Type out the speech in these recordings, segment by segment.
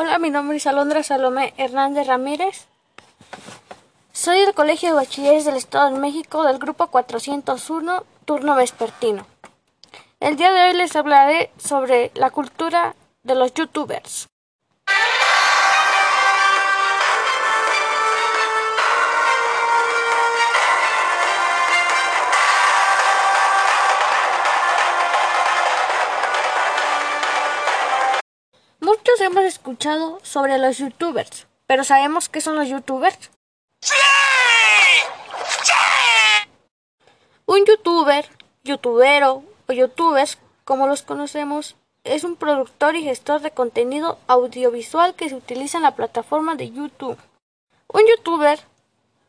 Hola, mi nombre es Alondra Salomé Hernández Ramírez. Soy del Colegio de Bachilleres del Estado de México del grupo 401, turno vespertino. El día de hoy les hablaré sobre la cultura de los youtubers. Muchos hemos escuchado sobre los youtubers, pero ¿sabemos qué son los youtubers? Un youtuber, youtubero o youtubers, como los conocemos, es un productor y gestor de contenido audiovisual que se utiliza en la plataforma de YouTube. Un youtuber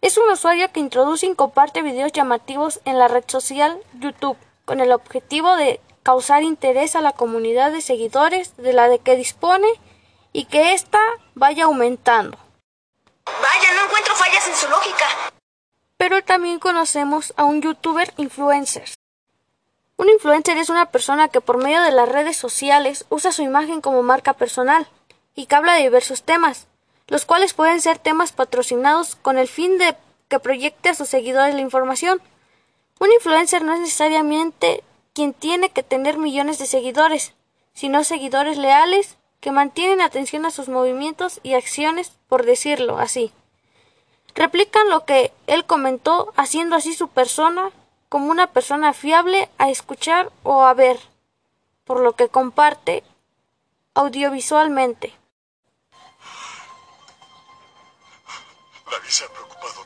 es un usuario que introduce y comparte videos llamativos en la red social YouTube con el objetivo de causar interés a la comunidad de seguidores de la de que dispone y que ésta vaya aumentando. Vaya, no encuentro fallas en su lógica. Pero también conocemos a un youtuber influencer. Un influencer es una persona que por medio de las redes sociales usa su imagen como marca personal y que habla de diversos temas, los cuales pueden ser temas patrocinados con el fin de que proyecte a sus seguidores la información. Un influencer no es necesariamente quien tiene que tener millones de seguidores, sino seguidores leales que mantienen atención a sus movimientos y acciones, por decirlo así. Replican lo que él comentó, haciendo así su persona como una persona fiable a escuchar o a ver, por lo que comparte audiovisualmente. Nadie se preocupado